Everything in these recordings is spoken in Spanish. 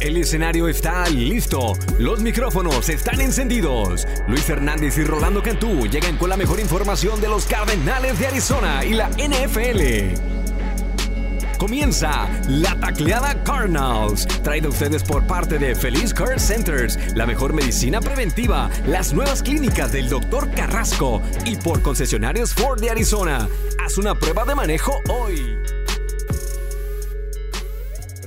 El escenario está listo, los micrófonos están encendidos. Luis Hernández y Rolando Cantú llegan con la mejor información de los Cardenales de Arizona y la NFL. Comienza la tacleada Cardinals, traída a ustedes por parte de Feliz Care Centers, la mejor medicina preventiva, las nuevas clínicas del Dr. Carrasco y por concesionarios Ford de Arizona. Haz una prueba de manejo hoy.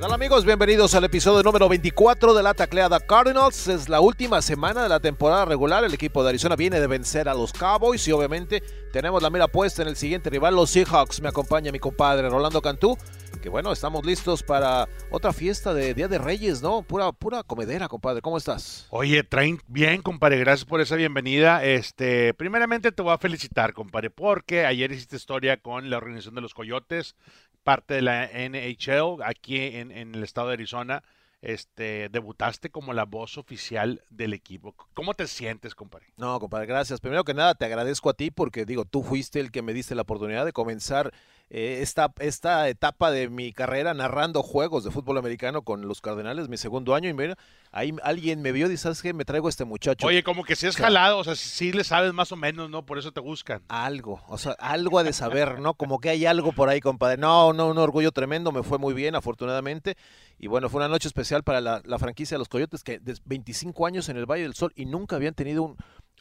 Hola amigos? Bienvenidos al episodio número 24 de la tacleada Cardinals. Es la última semana de la temporada regular. El equipo de Arizona viene de vencer a los Cowboys y obviamente tenemos la mira puesta en el siguiente rival, los Seahawks. Me acompaña mi compadre Rolando Cantú. Que bueno, estamos listos para otra fiesta de Día de Reyes, ¿no? Pura, pura comedera, compadre. ¿Cómo estás? Oye, traen bien, compadre. Gracias por esa bienvenida. Este, primeramente te voy a felicitar, compadre, porque ayer hiciste historia con la organización de los Coyotes parte de la NHL aquí en, el estado de Arizona. Este, debutaste como la voz oficial del equipo. ¿Cómo te sientes, compadre? No, compadre, gracias. Primero que nada, te agradezco a ti porque, digo, tú fuiste el que me diste la oportunidad de comenzar eh, esta, esta etapa de mi carrera narrando juegos de fútbol americano con los Cardenales, mi segundo año, y mira, ahí alguien me vio y ¿sabes qué? Me traigo a este muchacho. Oye, como que si es jalado, o sea, si le sabes más o menos, ¿no? Por eso te buscan. Algo, o sea, algo ha de saber, ¿no? Como que hay algo por ahí, compadre. No, no, un orgullo tremendo, me fue muy bien, afortunadamente. Y bueno, fue una noche especial para la, la franquicia de los Coyotes, que de 25 años en el Valle del Sol y nunca habían tenido un,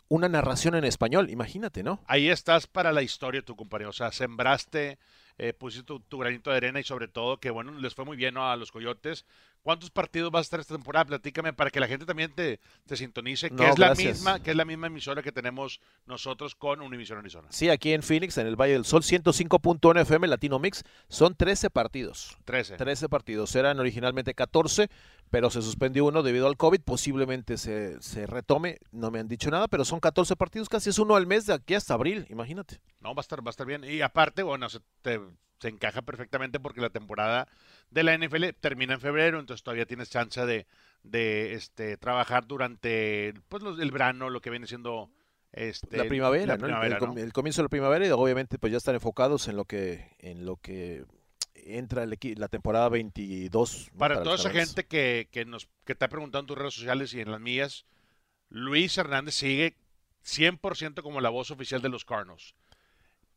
una narración en español, imagínate, ¿no? Ahí estás para la historia, tu compañero. O sea, sembraste eh, pusiste tu, granito de arena y sobre todo que, bueno, les fue muy bien a los Coyotes. ¿Cuántos partidos vas a estar esta temporada? Platícame para que la gente también te, te sintonice, que, es la misma, que es la misma emisora que tenemos nosotros con Univision Arizona. Sí, aquí en Phoenix, en el Valle del Sol, 105.1 FM Latino Mix, son 13 partidos. 13. 13 partidos. Eran originalmente 14, pero se suspendió uno debido al COVID. Posiblemente se, se retome, no me han dicho nada, pero son 14 partidos, casi es uno al mes de aquí hasta abril, imagínate. No, va a estar, va a estar bien. Y aparte, bueno, se, te, se encaja perfectamente porque la temporada de la NFL termina en febrero, entonces todavía tienes chance de, de este, trabajar durante pues, los, el verano, lo que viene siendo este, la primavera, la ¿no? el, comienzo de la primavera y obviamente pues ya están enfocados en lo que en lo que entra el la temporada 22. Para, para toda esa gente que, que, nos que está preguntando en tus redes sociales y en las mías, Luis Hernández sigue 100% como la voz oficial de los Cardinals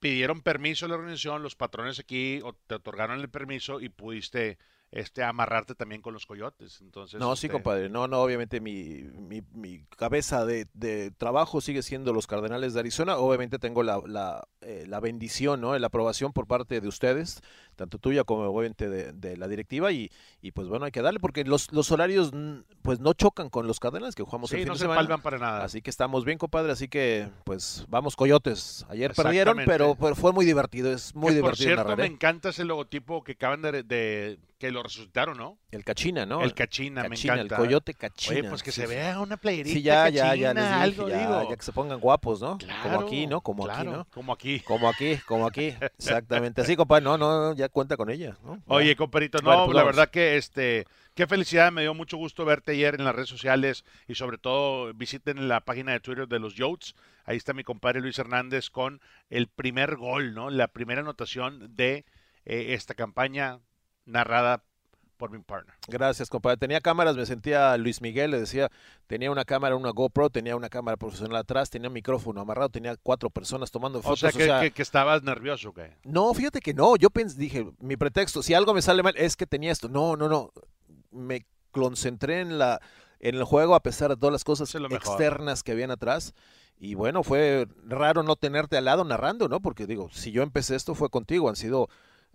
pidieron permiso a la organización, los patrones aquí te otorgaron el permiso y pudiste este amarrarte también con los coyotes. Entonces, no, este... sí, compadre. No, no, obviamente mi, mi, mi cabeza de, de, trabajo sigue siendo los Cardenales de Arizona. Obviamente tengo la, la, eh, la bendición, ¿no? La aprobación por parte de ustedes, tanto tuya como obviamente de, de, la directiva. Y, y pues bueno, hay que darle porque los, los horarios pues no chocan con los Cardenales que jugamos sí, el fin no de se semana. para nada. Así que estamos bien, compadre. Así que pues vamos coyotes. Ayer perdieron, pero, pero, fue muy divertido. Es muy que, divertido. Por cierto, narrar, me ¿eh? encanta ese logotipo que acaban de, de que lo resucitaron, ¿no? El cachina, ¿no? El cachina, cachina me encanta. El coyote cachina. Oye, pues que sí, se sí. vea una playerita Sí, ya, cachina, ya, ya, les dije, algo ya, digo. ya que se pongan guapos, ¿no? Claro, como aquí, ¿no? Como claro, aquí, ¿no? Como aquí. Como aquí, como aquí. Exactamente. Así, compadre, no, no, ya cuenta con ella, ¿no? Oye, compadrito, no, Bueno, pues la vamos. verdad que este, qué felicidad, me dio mucho gusto verte ayer en las redes sociales y sobre todo visiten la página de Twitter de los Yotes. Ahí está mi compadre Luis Hernández con el primer gol, ¿no? La primera anotación de eh, esta campaña narrada por mi partner. Gracias, compadre. Tenía cámaras, me sentía Luis Miguel, le decía, tenía una cámara, una GoPro, tenía una cámara profesional atrás, tenía un micrófono amarrado, tenía cuatro personas tomando O fotos. sea, que, que, que estabas nervioso, ¿qué? No, fíjate que no, yo pensé, dije, mi pretexto, si algo me sale mal es que tenía esto. No, no, no, me concentré en la en el juego a pesar de todas las cosas lo externas que habían atrás. Y bueno, fue raro no tenerte al lado narrando, ¿no? Porque digo, si yo empecé esto fue contigo, han sido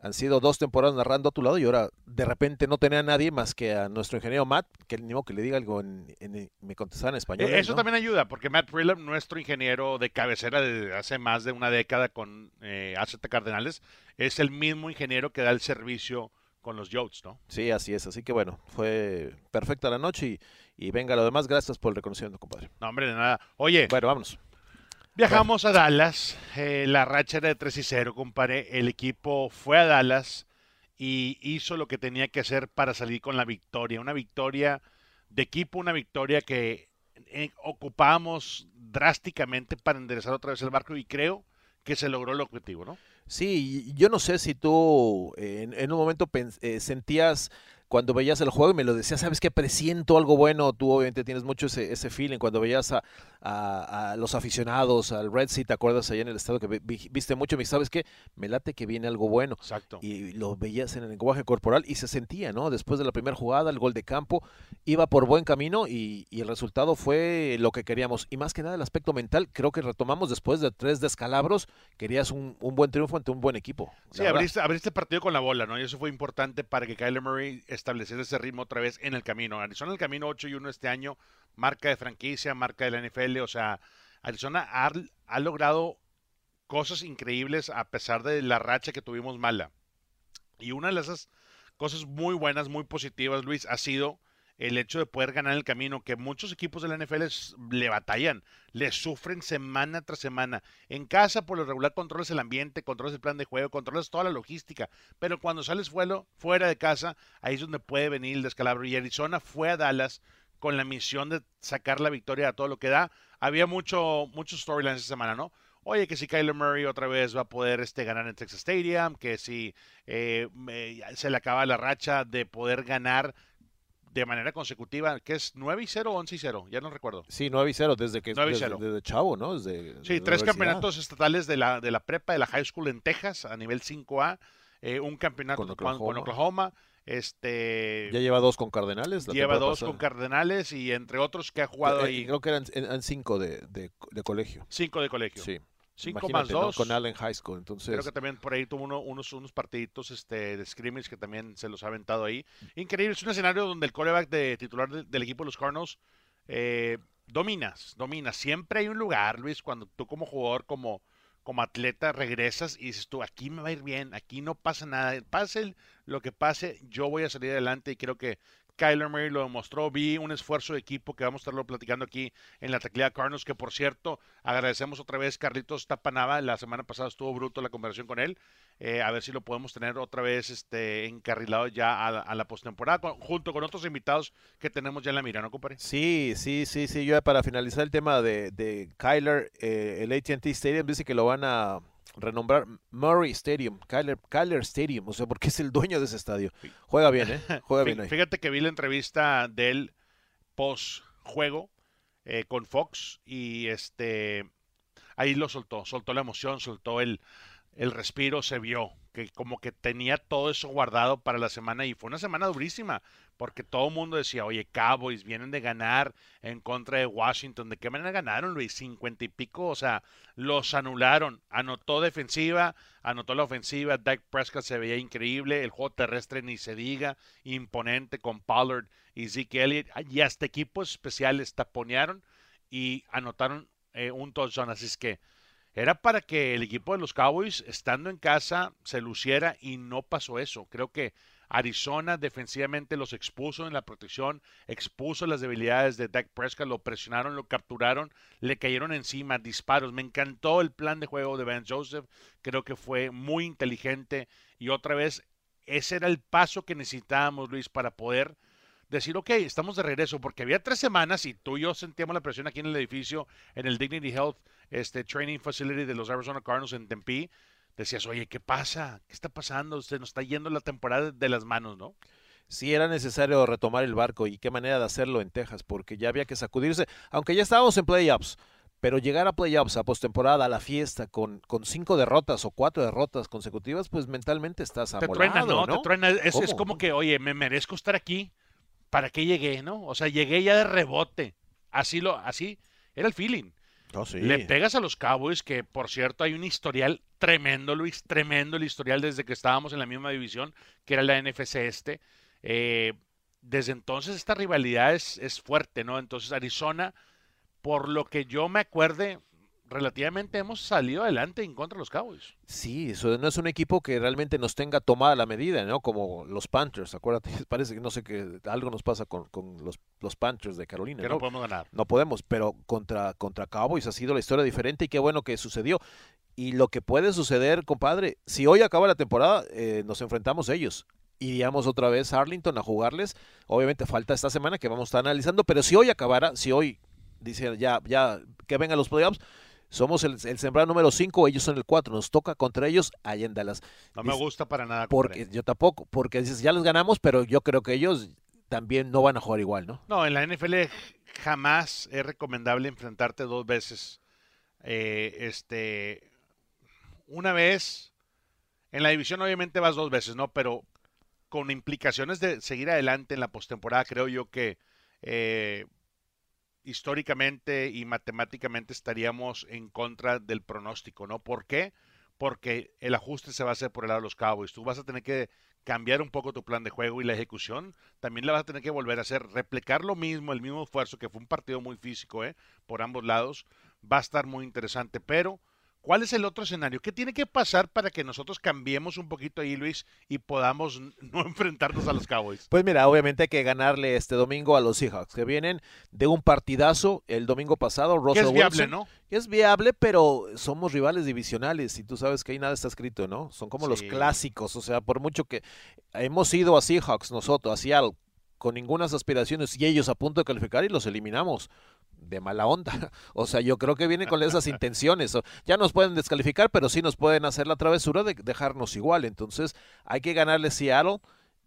han sido dos temporadas narrando a tu lado y ahora de repente no tenía a nadie más que a nuestro ingeniero Matt, que ni modo que le diga algo en, en- me contestaba en español. Eh, Eso ¿no? también ayuda, porque Matt Prillam, nuestro ingeniero de cabecera de hace más de una década con eh, Cardenales, es el mismo ingeniero que da el servicio con los Yotes, ¿no? Sí, así es. Así que bueno, fue perfecta la noche y, y venga lo demás. Gracias por el reconocimiento, compadre. No, hombre, de nada. Oye, Bueno, vámonos. Viajamos a Dallas, eh, la racha era de 3 y 0, compadre. El equipo fue a Dallas y hizo lo que tenía que hacer para salir con la victoria. Una victoria de equipo, una victoria que eh, ocupábamos drásticamente para enderezar otra vez el barco y creo que se logró el objetivo, ¿no? Sí, yo no sé si tú eh, en, en un momento eh, sentías cuando veías el juego y me lo decías, sabes que presiento algo bueno, tú obviamente tienes mucho ese, ese feeling, cuando veías a, a, los aficionados, al Red Sea, ¿te acuerdas allá en el estado que viste mucho? Me sabes que me late que viene algo bueno. Exacto. Y lo veías en el lenguaje corporal y se sentía, ¿no? Después de la primera jugada, el gol de campo, iba por buen camino y, y el resultado fue lo que queríamos. Y más que nada el aspecto mental, creo que retomamos después de tres descalabros, querías un, un buen triunfo ante un buen equipo. Sí, abriste, abriste, partido con la bola, ¿no? Y eso fue importante para que Kyler Murray estableciera ese ritmo otra vez en el camino. Arizona el camino 8 y 1 este año, marca de franquicia, marca de la NFL, o sea, Arizona ha, ha logrado cosas increíbles a pesar de la racha que tuvimos mala. Y una de esas cosas muy buenas, muy positivas, Luis, ha sido el hecho de poder ganar el camino, que muchos equipos de la NFL le batallan, le sufren semana tras semana. En casa, por lo regular, controlas el ambiente, controlas el plan de juego, controlas toda la logística, pero cuando sales fuera de casa, ahí es donde puede venir el descalabro. Y Arizona fue a Dallas con la misión de sacar la victoria a todo lo que da. Había mucho, muchos storylines esta semana, ¿no? Oye, que si Kyler Murray otra vez va a poder este, ganar en Texas Stadium, que si eh, se le acaba la racha de poder ganar de manera consecutiva, que es 9 y 0 o 11 y 0, ya no recuerdo. Sí, 9 y 0 desde que desde, chavo, ¿no? Desde, sí, tres campeonatos estatales de la, de la prepa, de la high school en Texas a nivel 5A, eh, un campeonato con Oklahoma. Este, ya lleva dos con Cardenales. lleva dos con Cardenales y entre otros que ha jugado eh, ahí. Creo que eran, eran cinco de, de, colegio. Cinco de colegio. Sí. 5 más 2. Con Allen High School. Entonces... Creo que también por ahí tuvo unos, unos partiditos este, de scrimmage que también se los ha aventado ahí. Increíble. Es un escenario donde el coreback de titular del equipo de los Cardinals eh, dominas, dominas. Siempre hay un lugar, Luis, cuando tú como jugador, como, como atleta, regresas y dices tú, aquí me va a ir bien, aquí no pasa nada. Pase lo que pase, yo voy a salir adelante y creo que Kyler Murray lo demostró. Vi un esfuerzo de equipo que vamos a estarlo platicando aquí en la teclea Cardinals, que por cierto, agradecemos otra vez Carlitos Tapanava. La semana pasada estuvo bruto la conversación con él. Eh, a ver si lo podemos tener otra vez este, encarrilado ya a, la postemporada, junto con otros invitados que tenemos ya en la mira, ¿no, compadre? Sí, sí, sí, sí. Yo para finalizar el tema de, de Kyler, eh, el ATT Stadium dice que lo van a renombrar Murray Stadium, Kyler, Stadium, o sea, porque es el dueño de ese estadio. Juega bien, ¿eh? Juega bien ahí. Fíjate que vi la entrevista del post juego eh, con Fox y este ahí lo soltó, soltó la emoción, soltó el, el respiro, se vio que como que tenía todo eso guardado para la semana y fue una semana durísima porque todo el mundo decía, oye, Cowboys vienen de ganar en contra de Washington. ¿De qué manera ganaron, Luis? Cincuenta y pico, o sea, los anularon. Anotó defensiva, anotó la ofensiva. Dak Prescott se veía increíble. El juego terrestre ni se diga, imponente con Pollard y Zeke Elliott. Y hasta equipos especiales taponearon y anotaron eh, un touchdown. Así es que era para que el equipo de los Cowboys, estando en casa, se luciera y no pasó eso. Creo que Arizona defensivamente los expuso en la protección, expuso las debilidades de Dak Prescott, lo presionaron, lo capturaron, le cayeron encima disparos. Me encantó el plan de juego de Ben Joseph, creo que fue muy inteligente y otra vez ese era el paso que necesitábamos, Luis, para poder decir, ok, estamos de regreso, porque había tres semanas y tú y yo sentíamos la presión aquí en el edificio, en el Dignity Health este, Training Facility de los Arizona Cardinals en Tempe, decías, oye, ¿qué pasa? ¿Qué está pasando? Se nos está yendo la temporada de las manos, ¿no? Sí, era necesario retomar el barco y qué manera de hacerlo en Texas, porque ya había que sacudirse, aunque ya estábamos en playoffs, pero llegar a playoffs, a postemporada, a la fiesta, con, con cinco derrotas o cuatro derrotas consecutivas, pues mentalmente estás amolado, Te truena, ¿no? Te truena. Es, es, como que, oye, me merezco estar aquí. ¿Para qué llegué, no? O sea, llegué ya de rebote. Así lo, así era el feeling. Oh, Le pegas a los Cowboys, que por cierto hay un historial tremendo, Luis, tremendo el historial desde que estábamos en la misma división, que era la NFC este. Eh, desde entonces esta rivalidad es, es fuerte, ¿no? Entonces Arizona, por lo que yo me acuerde, relativamente hemos salido adelante en contra de los Cowboys. Sí, eso no es un equipo que realmente nos tenga tomada la medida, ¿no? Como los Panthers, acuérdate, parece que no sé que algo nos pasa con, los, los, Panthers de Carolina. Que ¿no? podemos ganar. No podemos, pero contra, contra Cowboys ha sido la historia diferente y qué bueno que sucedió. Y lo que puede suceder, compadre, si hoy acaba la temporada, eh, nos enfrentamos a ellos. Iríamos otra vez a Arlington a jugarles. Obviamente falta esta semana que vamos a estar analizando, pero si hoy acabara, si hoy dice ya, ya que vengan los playoffs, somos el, el sembrado número 5, ellos son el 4, nos toca contra ellos allá en Dallas. No me gusta para nada. Porque yo tampoco, porque dices, ya les ganamos, pero yo creo que ellos también no van a jugar igual, ¿no? No, en la NFL jamás es recomendable enfrentarte dos veces. Eh, este, una vez, en la división obviamente vas dos veces, ¿no? Pero con implicaciones de seguir adelante en la postemporada, creo yo que eh, históricamente y matemáticamente estaríamos en contra del pronóstico, ¿no? ¿Por qué? Porque el ajuste se va a hacer por el lado de los Cowboys. Tú vas a tener que cambiar un poco tu plan de juego y la ejecución también la vas a tener que volver a hacer. Replicar lo mismo, el mismo esfuerzo, que fue un partido muy físico, ¿eh? Por ambos lados. Va a estar muy interesante, pero ¿cuál es el otro escenario? ¿Qué tiene que pasar para que nosotros cambiemos un poquito ahí, Luis, y podamos no enfrentarnos a los Cowboys? Pues mira, obviamente hay que ganarle este domingo a los Seahawks, que vienen de un partidazo el domingo pasado. Russell es viable, Wilson. ¿no? Es viable, pero somos rivales divisionales y tú sabes que ahí nada está escrito, ¿no? Son como los clásicos, o sea, por mucho que hemos ido a Seahawks nosotros, a Seattle, con ninguna aspiraciones y ellos a punto de calificar y los eliminamos de mala onda. O sea, yo creo que vienen con esas intenciones. Ya nos pueden descalificar, pero sí nos pueden hacer la travesura de dejarnos igual. Entonces, hay que ganarle Seattle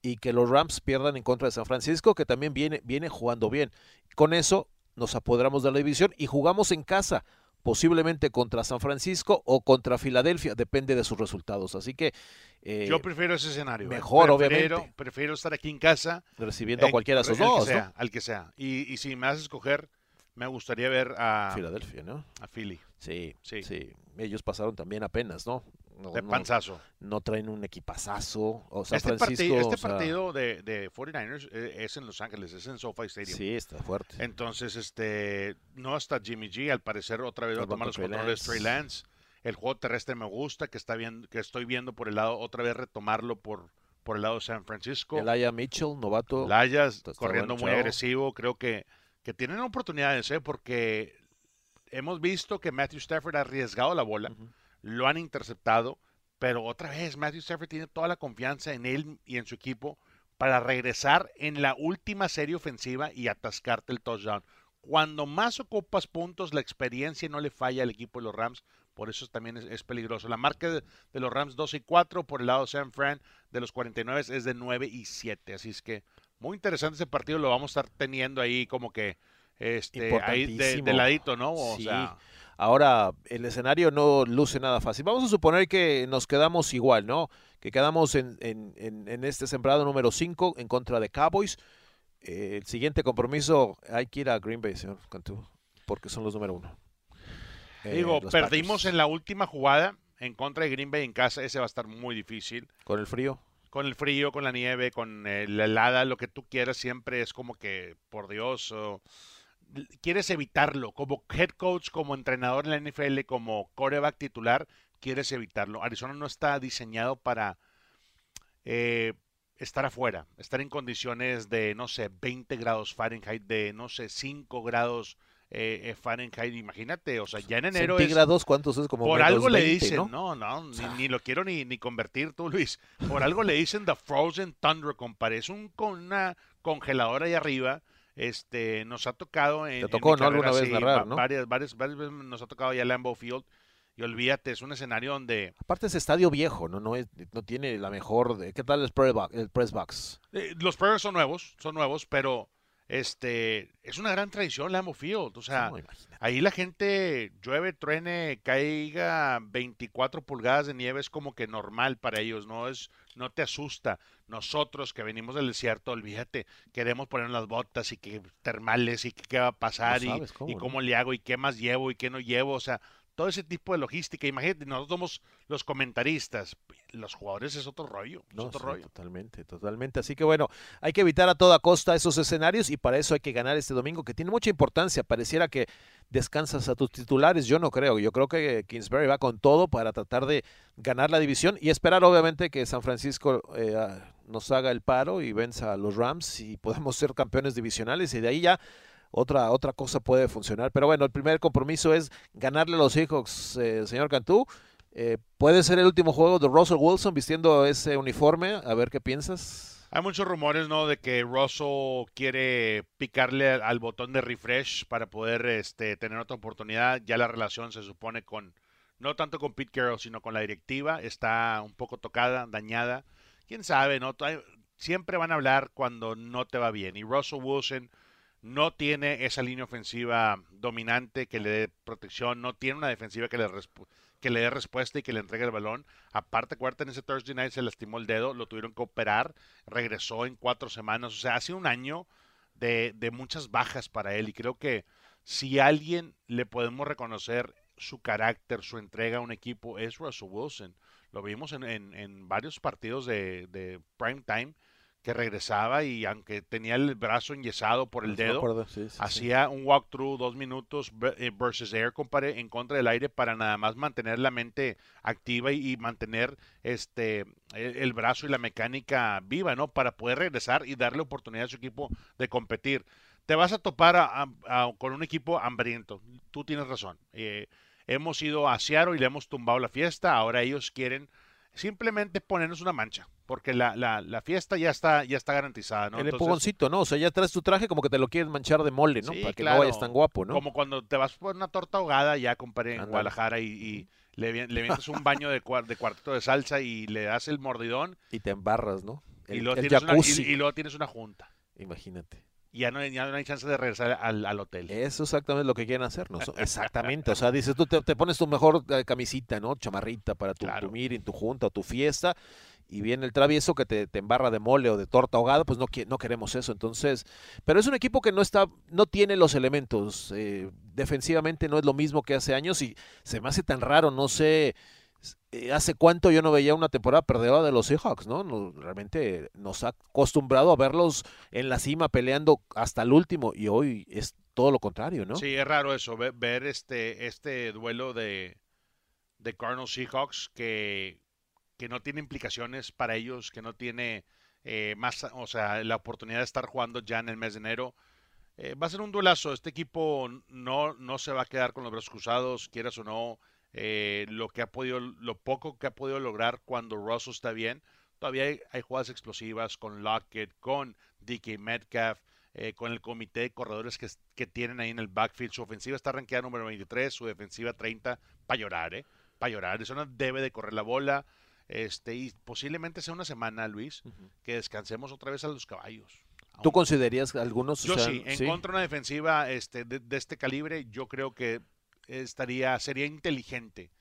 y que los Rams pierdan en contra de San Francisco, que también viene, viene jugando bien. Con eso nos apoderamos de la división y jugamos en casa, posiblemente contra San Francisco o contra Filadelfia, depende de sus resultados. Así que eh, Yo prefiero ese escenario. ¿eh? mejor, Prefiero- obviamente. Prefiero estar aquí en casa. recibiendo a cualquiera de esos al que dos, sea, ¿no? Al que sea. Y, y si me haces escoger, me gustaría ver a, Filadelfia, ¿no? a Philly. Sí, Sí. sí, Ellos pasaron también apenas, ¿no? No, De panzazo. no traen un equipazazo. O San este Francisco, partido, este o sea, partido de, de 49ers eh, es en Los Ángeles, es en SoFi Stadium. Sí, está fuerte. Entonces, este, no está Jimmy G, al parecer otra vez va a tomar los controles. Trey Lance. El juego terrestre me gusta, que está bien, que estoy viendo por el lado, otra vez retomarlo por, por el lado de San Francisco. Elijah Mitchell, novato. Está corriendo bueno, muy agresivo, creo que, que tienen oportunidades, ¿eh? porque hemos visto que Matthew Stafford ha arriesgado la bola, lo han interceptado, pero otra vez Matthew Stafford tiene toda la confianza en él y en su equipo para regresar en la última serie ofensiva y atascarte el touchdown. Cuando más ocupas puntos, la experiencia no le falla al equipo de los Rams, por eso también es, es peligroso. La marca de, de los Rams 12 y 4, por el lado de San Fran de los 49 es de 9 y 7, así es que muy interesante ese partido, lo vamos a estar teniendo ahí como que este ahí de, ladito, ¿no? O Sí. sea, Ahora, el escenario no luce nada fácil. Vamos a suponer que nos quedamos igual, ¿no? Que quedamos en, en- en- en este sembrado número 5 en contra de Cowboys. Eh, el siguiente compromiso hay que ir a Green Bay, señor Cantú, porque son los número uno. Eh, digo, perdimos Packers. en la última jugada en contra de Green Bay en casa, ese va a estar muy difícil. Con el frío. Con el frío, con la nieve, con la helada, lo que tú quieras siempre es como que, por Dios, quieres evitarlo. Como head coach, como entrenador en la NFL, como coreback titular, quieres evitarlo. Arizona no está diseñado para eh, estar afuera, estar en condiciones de, no sé, 20 grados Fahrenheit, de, no sé, 5 grados eh, eh, Fahrenheit. Imagínate, o sea, ya en enero es... Centígrados, ¿cuántos es? Como Por menos algo le 20, dicen, ¿no? no, no, ni, ni lo quiero ni, ni convertir tú, Luis. Por algo le dicen The Frozen Thunder, compadre. Es un, con una congeladora ahí arriba. Este, nos ha tocado en, Te tocó, ¿no? Alguna vez sí, narrar, ¿no? Varias, varias, varias veces nos ha tocado ya Lambeau Field. Y olvídate, es un escenario donde Aparte es estadio viejo, ¿no? No, es- no tiene la mejor... de- ¿Qué tal el press box? El press box? eh, los Prairies son nuevos, son nuevos, pero este es una gran tradición Lambeau Field. O sea, No. Ahí la gente llueve, truene, caiga 24 pulgadas de nieve es como que normal para ellos, no es, no te asusta. Nosotros que venimos del desierto, olvídate, queremos poner las botas y que termales y que qué va a pasar No y, sabes cómo, y ¿no? cómo le hago y qué más llevo y qué no llevo, o sea, todo ese tipo de logística. Imagínate, nosotros somos los comentaristas, los jugadores es otro rollo, es No, otro sí, rollo. totalmente, totalmente. Así que bueno, hay que evitar a toda costa esos escenarios y para eso hay que ganar este domingo, que tiene mucha importancia. Pareciera que descansas a tus titulares, yo no creo. Yo creo que Kingsbury va con todo para tratar de ganar la división y esperar obviamente que San Francisco eh, ah, nos haga el paro y venza a los Rams y podemos ser campeones divisionales y de ahí ya otra, otra cosa puede funcionar. Pero bueno, el primer compromiso es ganarle a los Seahawks, eh, señor Cantú. Eh, puede ser el último juego de Russell Wilson vistiendo ese uniforme. A ver qué piensas. Hay muchos rumores, ¿no? De que Russell quiere picarle al botón de refresh para poder este, tener otra oportunidad. Ya la relación se supone con, no tanto con Pete Carroll, sino con la directiva, está un poco tocada, dañada. Quién sabe, ¿no? Siempre van a hablar cuando no te va bien. Y Russell Wilson no tiene esa línea ofensiva dominante que le dé protección, no tiene una defensiva que le, que le dé respuesta y que le entregue el balón. Aparte, cuarta en ese Thursday night se lastimó el dedo, lo tuvieron que operar, regresó en cuatro semanas. O sea, hace un año de, de muchas bajas para él y creo que si alguien le podemos reconocer su carácter, su entrega a un equipo es Russell Wilson. Lo vimos en, en, varios partidos de, de prime time que regresaba y aunque tenía el brazo enyesado por el dedo, hacía un walkthrough dos minutos eh, versus air compare, en contra del aire para nada más mantener la mente activa y, mantener este el, brazo y la mecánica viva, ¿no? Para poder regresar y darle oportunidad a su equipo de competir. Te vas a topar con un equipo hambriento. Tú tienes razón. Eh, hemos ido a Seattle y le hemos tumbado la fiesta. Ahora ellos quieren simplemente ponernos una mancha, porque la, la, la, fiesta ya está, ya está garantizada, ¿no? El empujoncito, ¿no? O sea, ya traes tu traje como que te lo quieres manchar de mole, ¿no? Para que no vayas tan guapo, ¿no? Como cuando te vas por una torta ahogada, ya comparé en Guadalajara y, le, le vienes un baño de, de cuartito de salsa y le das el mordidón. Y te embarras, ¿no? y, luego y luego tienes una junta. Imagínate y ya no, hay chance de regresar al, hotel. Eso es exactamente lo que quieren hacer, ¿no? Exactamente. O sea, dices, tú te, pones tu mejor eh, camisita, ¿no? Chamarrita para tu, tu en tu junta o tu fiesta y viene el travieso que te, embarra de mole o de torta ahogada, pues no, no queremos eso. Entonces, pero es un equipo que no está, no tiene los elementos. Eh, defensivamente no es lo mismo que hace años y se me hace tan raro, no sé hace cuánto yo no veía una temporada perdedora de los Seahawks, ¿no? Realmente nos ha acostumbrado a verlos en la cima peleando hasta el último y hoy es todo lo contrario, ¿no? Sí, es raro eso, ver, este, este duelo de, de Cardinals Seahawks que, que no tiene implicaciones para ellos, que no tiene eh, más, o sea, la oportunidad de estar jugando ya en el mes de enero. Eh, va a ser un duelazo, este equipo no, no se va a quedar con los brazos cruzados, quieras o no eh, lo que ha podido, lo poco que ha podido lograr cuando Russell está bien. Todavía hay, jugadas explosivas con Lockett, con DK Metcalf, eh, con el comité de corredores que, que, tienen ahí en el backfield. Su ofensiva está rankeada número 23, su defensiva 30, para llorar, ¿eh? Para llorar. Arizona debe de correr la bola. Este, y posiblemente sea una semana, Luis, que descansemos otra vez a los caballos. ¿Tú considerarías algunos? Yo sí, en contra de una defensiva este, de, este calibre, yo creo que estaría, sería inteligente,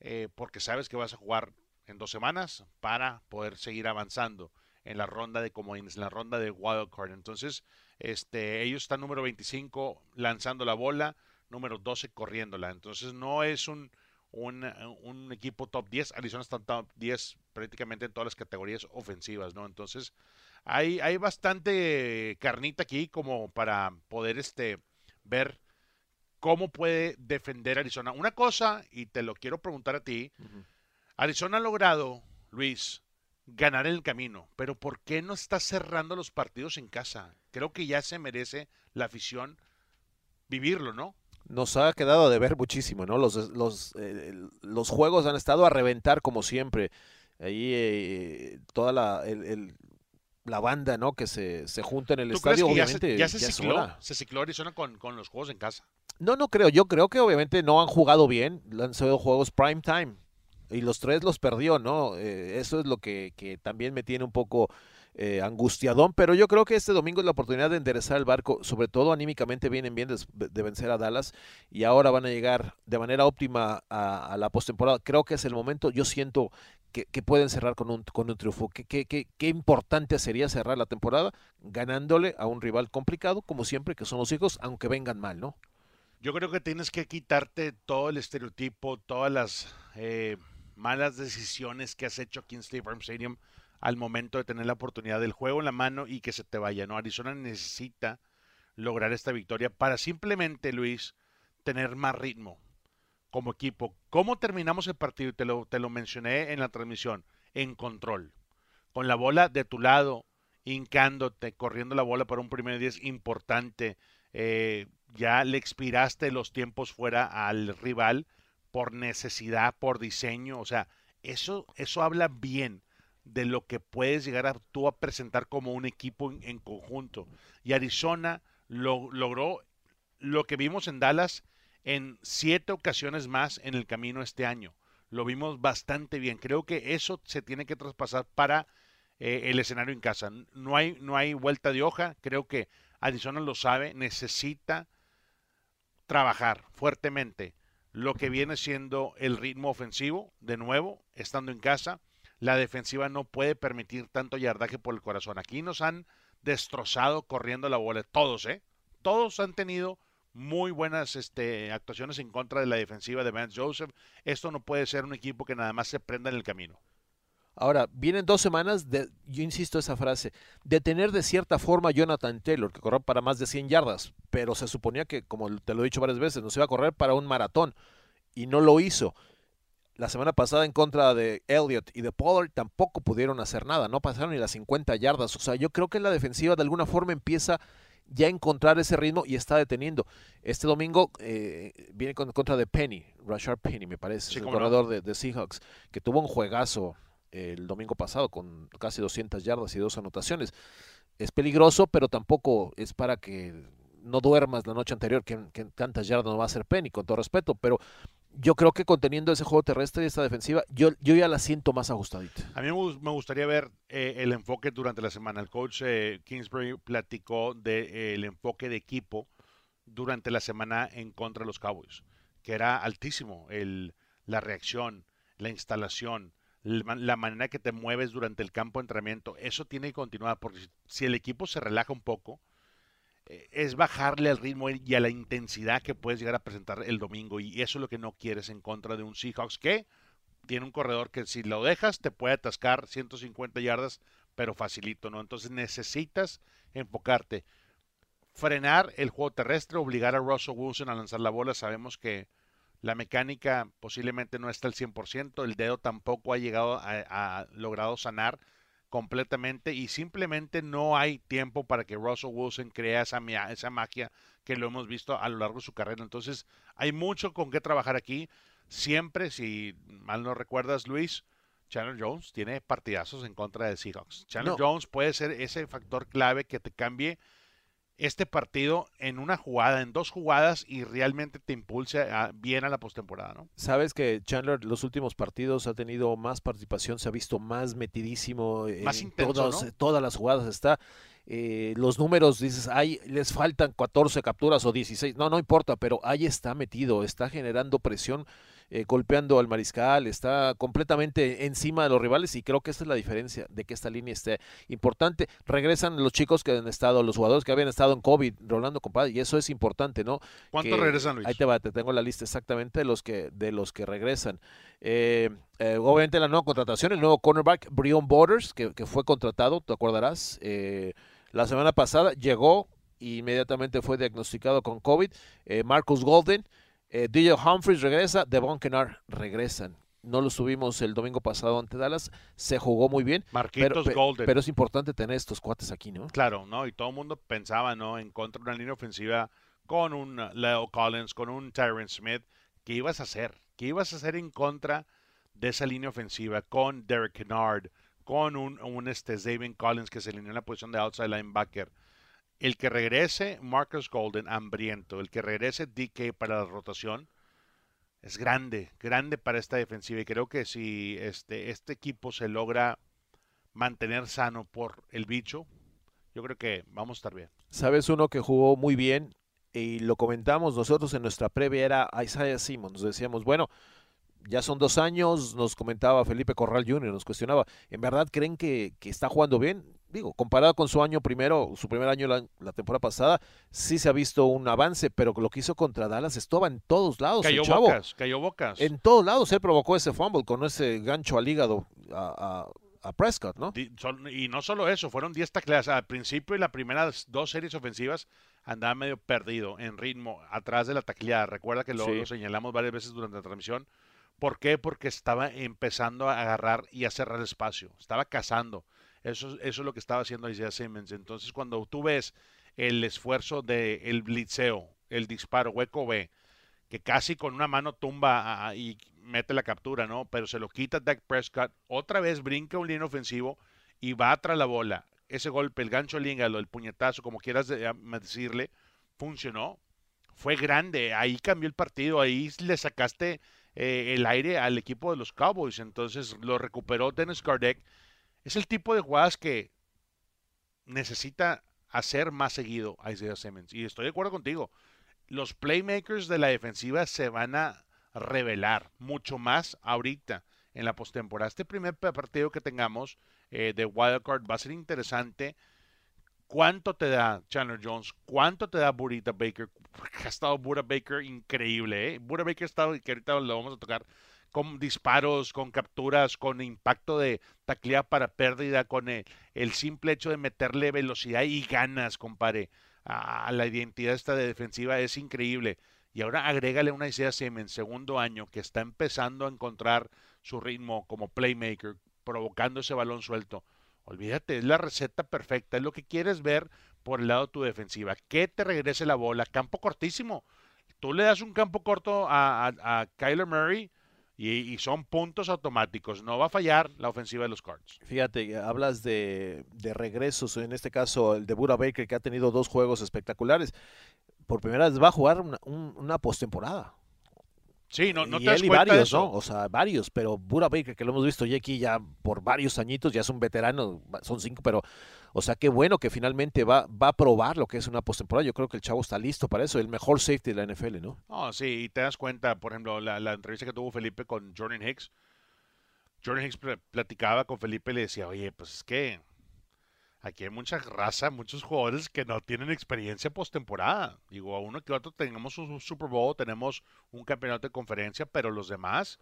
eh, porque sabes que vas a jugar en dos semanas para poder seguir avanzando en la ronda de comodines, en la ronda de wildcard. Entonces, este, ellos están número 25 lanzando la bola, número 12 corriéndola. Entonces, no es un, un, equipo top 10. Arizona está top 10 prácticamente en todas las categorías ofensivas, ¿no? Entonces, hay, hay bastante carnita aquí como para poder este, ver cómo puede defender Arizona. Una cosa, y te lo quiero preguntar a ti, Arizona ha logrado, Luis, ganar el camino, pero ¿por qué no está cerrando los partidos en casa? Creo que ya se merece la afición vivirlo, ¿no? Nos ha quedado de ver muchísimo, ¿no? Los, los, eh, los juegos han estado a reventar como siempre. Ahí eh, toda la, la banda, ¿no? Que se, se junta en el estadio, obviamente. Ya se, cicló, se cicló Arizona con, con los juegos en casa. No, no creo. Yo creo que obviamente no han jugado bien. Han sido juegos prime time. Y los tres los perdió, ¿no? Eh, eso es lo que, que, también me tiene un poco eh, angustiadón. Pero yo creo que este domingo es la oportunidad de enderezar el barco. Sobre todo anímicamente vienen bien de, vencer a Dallas. Y ahora van a llegar de manera óptima a, a la postemporada. Creo que es el momento. Yo siento que, pueden cerrar con un, con un triunfo. ¿Qué, qué, qué, qué importante sería cerrar la temporada ganándole a un rival complicado, como siempre, que son los hijos, aunque vengan mal, ¿no? Yo creo que tienes que quitarte todo el estereotipo, todas las eh, malas decisiones que has hecho aquí en State Farm Stadium al momento de tener la oportunidad del juego en la mano y que se te vaya. ¿no? Arizona necesita lograr esta victoria para simplemente, Luis, tener más ritmo como equipo. ¿Cómo terminamos el partido? Te lo, te lo mencioné en la transmisión. En control. Con la bola de tu lado, hincándote, corriendo la bola para un primer 10 importante. Eh, ya le expiraste los tiempos fuera al rival por necesidad, por diseño, o sea, eso, eso habla bien de lo que puedes llegar a tú a presentar como un equipo en, conjunto. Y Arizona lo, logró lo que vimos en Dallas en siete ocasiones más en el camino este año. Lo vimos bastante bien. Creo que eso se tiene que traspasar para eh, el escenario en casa. No hay, no hay vuelta de hoja. Creo que Arizona lo sabe. Necesita trabajar fuertemente lo que viene siendo el ritmo ofensivo, de nuevo, estando en casa. La defensiva no puede permitir tanto yardaje por el corazón. Aquí nos han destrozado corriendo la bola. Todos, ¿eh? Todos han tenido muy buenas este, actuaciones en contra de la defensiva de Vance Joseph. Esto no puede ser un equipo que nada más se prenda en el camino. Ahora, vienen dos semanas, de, yo insisto esa frase, de tener de cierta forma Jonathan Taylor, que corrió para más de 100 yardas, pero se suponía que, como te lo he dicho varias veces, nos iba a correr para un maratón, y no lo hizo. La semana pasada en contra de Elliott y de Pollard tampoco pudieron hacer nada, no pasaron ni las 50 yardas. O sea, yo creo que la defensiva de alguna forma empieza ya encontrar ese ritmo y está deteniendo. Este domingo eh, viene con, contra de Penny, Rashard Penny, me parece, el corredor de, Seahawks, que tuvo un juegazo el domingo pasado con casi 200 yardas y dos anotaciones. Es peligroso, pero tampoco es para que no duermas la noche anterior, que, tantas yardas no va a ser Penny, con todo respeto, pero yo creo que conteniendo ese juego terrestre y esta defensiva, yo, ya la siento más ajustadita. A mí me gustaría ver eh, el enfoque durante la semana. El coach eh, Kingsbury platicó del de, el enfoque de equipo durante la semana en contra de los Cowboys, que era altísimo. El, la reacción, la instalación, la manera que te mueves durante el campo de entrenamiento. Eso tiene que continuar, porque si el equipo se relaja un poco, eh, es bajarle al ritmo y a la intensidad que puedes llegar a presentar el domingo. Y eso es lo que no quieres en contra de un Seahawks que tiene un corredor que si lo dejas te puede atascar 150 yardas, pero facilito, ¿no? Entonces necesitas enfocarte. Frenar el juego terrestre, obligar a Russell Wilson a lanzar la bola. Sabemos que la mecánica posiblemente no está al 100%, el dedo tampoco ha llegado a, a logrado sanar completamente y simplemente no hay tiempo para que Russell Wilson crea esa, esa magia que lo hemos visto a lo largo de su carrera. Entonces, hay mucho con qué trabajar aquí. Siempre, si mal no recuerdas, Luis, Chandler Jones tiene partidazos en contra de Seahawks. Chandler Jones puede ser ese factor clave que te cambie este partido en una jugada, en dos jugadas y realmente te impulse bien a la postemporada, ¿no? Sabes que Chandler los últimos partidos ha tenido más participación, se ha visto más metidísimo más en intenso, todas las jugadas está. Eh, los números, dices, ay, les faltan 14 capturas o 16, no, no importa, pero ahí está metido, está generando presión eh, golpeando al mariscal, está completamente encima de los rivales y creo que esta es la diferencia de que esta línea esté importante. Regresan los chicos que han estado, los jugadores que habían estado en COVID, Rolando compadre, y eso es importante, ¿no? ¿Cuántos regresan, Luis? Ahí te va, te tengo la lista exactamente de los que, de los que regresan. Eh, eh, obviamente la nueva contratación, el nuevo cornerback, Brion Borders, que, que fue contratado, te acordarás, la semana pasada llegó, inmediatamente fue diagnosticado con COVID. Marcus Golden, eh, DJ Humphries regresa, Devon Kennard regresan. No lo subimos el domingo pasado ante Dallas, se jugó muy bien. Marquitos pero, Golden. Pero es importante tener estos cuates aquí, ¿no? Claro, ¿no? Y todo el mundo pensaba, ¿no? En contra de una línea ofensiva con un Leo Collins, con un Tyron Smith. ¿Qué ibas a hacer? ¿Qué ibas a hacer en contra de esa línea ofensiva con Derek Kennard, con un, un este, David Collins que se alineó en la posición de outside linebacker? El que regrese Marcus Golden hambriento, el que regrese DK para la rotación, es grande, grande para esta defensiva. Y creo que si este, este equipo se logra mantener sano por el bicho, yo creo que vamos a estar bien. Sabes uno que jugó muy bien y lo comentamos nosotros en nuestra previa era Isaiah Simmons. Decíamos, bueno, ya son dos años, nos comentaba Felipe Corral Jr., nos cuestionaba, ¿en verdad creen que, que está jugando bien? Digo, comparado con su año primero, su primer año la, temporada pasada, sí se ha visto un avance, pero lo que hizo contra Dallas estaba en todos lados. Cayó chavo. bocas, cayó bocas. En todos lados él provocó ese fumble con ese gancho al hígado a, Prescott, ¿no? Y no solo eso, fueron 10 tacleadas. Al principio y las primeras dos series ofensivas andaba medio perdido en ritmo atrás de la tacleada. Recuerda que lo, lo señalamos varias veces durante la transmisión. ¿Por qué? Porque estaba empezando a agarrar y a cerrar espacio. Estaba cazando eso, es lo que estaba haciendo Isaiah Simmons. Entonces, cuando tú ves el esfuerzo del el blitzeo, el disparo hueco B, que casi con una mano tumba y mete la captura, ¿no? Pero se lo quita Dak Prescott, otra vez brinca un línea ofensivo y va tras la bola. Ese golpe, el gancho língalo, el puñetazo, como quieras decirle, funcionó. Fue grande, ahí cambió el partido, ahí le sacaste eh, el aire al equipo de los Cowboys. Entonces lo recuperó Dennis Kardec. Es el tipo de jugadas que necesita hacer más seguido Isaiah Simmons. Y estoy de acuerdo contigo. Los playmakers de la defensiva se van a revelar mucho más ahorita en la postemporada. Este primer partido que tengamos eh, de Wildcard va a ser interesante. ¿Cuánto te da Chandler Jones? ¿Cuánto te da Burita Baker? ha estado Buda Baker increíble, ¿eh? Buda Baker ha estado, que ahorita lo vamos a tocar, con disparos, con capturas, con impacto de taclea para pérdida, con el, simple hecho de meterle velocidad y ganas, compare, a, la identidad esta de defensiva es increíble. Y ahora agrégale una Isaiah en segundo año, que está empezando a encontrar su ritmo como playmaker, provocando ese balón suelto. Olvídate, es la receta perfecta, es lo que quieres ver por el lado de tu defensiva. Que te regrese la bola, campo cortísimo. Tú le das un campo corto a Kyler Murray y, son puntos automáticos. No va a fallar la ofensiva de los Cards. Fíjate, hablas de, regresos, en este caso el de Buda Baker, que ha tenido dos juegos espectaculares. Por primera vez va a jugar una, una postemporada. Sí, no, no te das cuenta varios, ¿no? O sea, varios, pero Buda Baker, que lo hemos visto ya aquí ya por varios añitos, ya es un veterano, son cinco, pero, o sea, qué bueno que finalmente va, va a probar lo que es una postemporada. Yo creo que el chavo está listo para eso, el mejor safety de la NFL, ¿no? Oh, sí, y te das cuenta, por ejemplo, la, la entrevista que tuvo Felipe con Jordan Hicks. Jordan Hicks platicaba con Felipe y le decía, oye, pues es que aquí hay mucha raza, muchos jugadores que no tienen experiencia postemporada. Digo, a uno que otro tenemos un Super Bowl, tenemos un campeonato de conferencia, pero los demás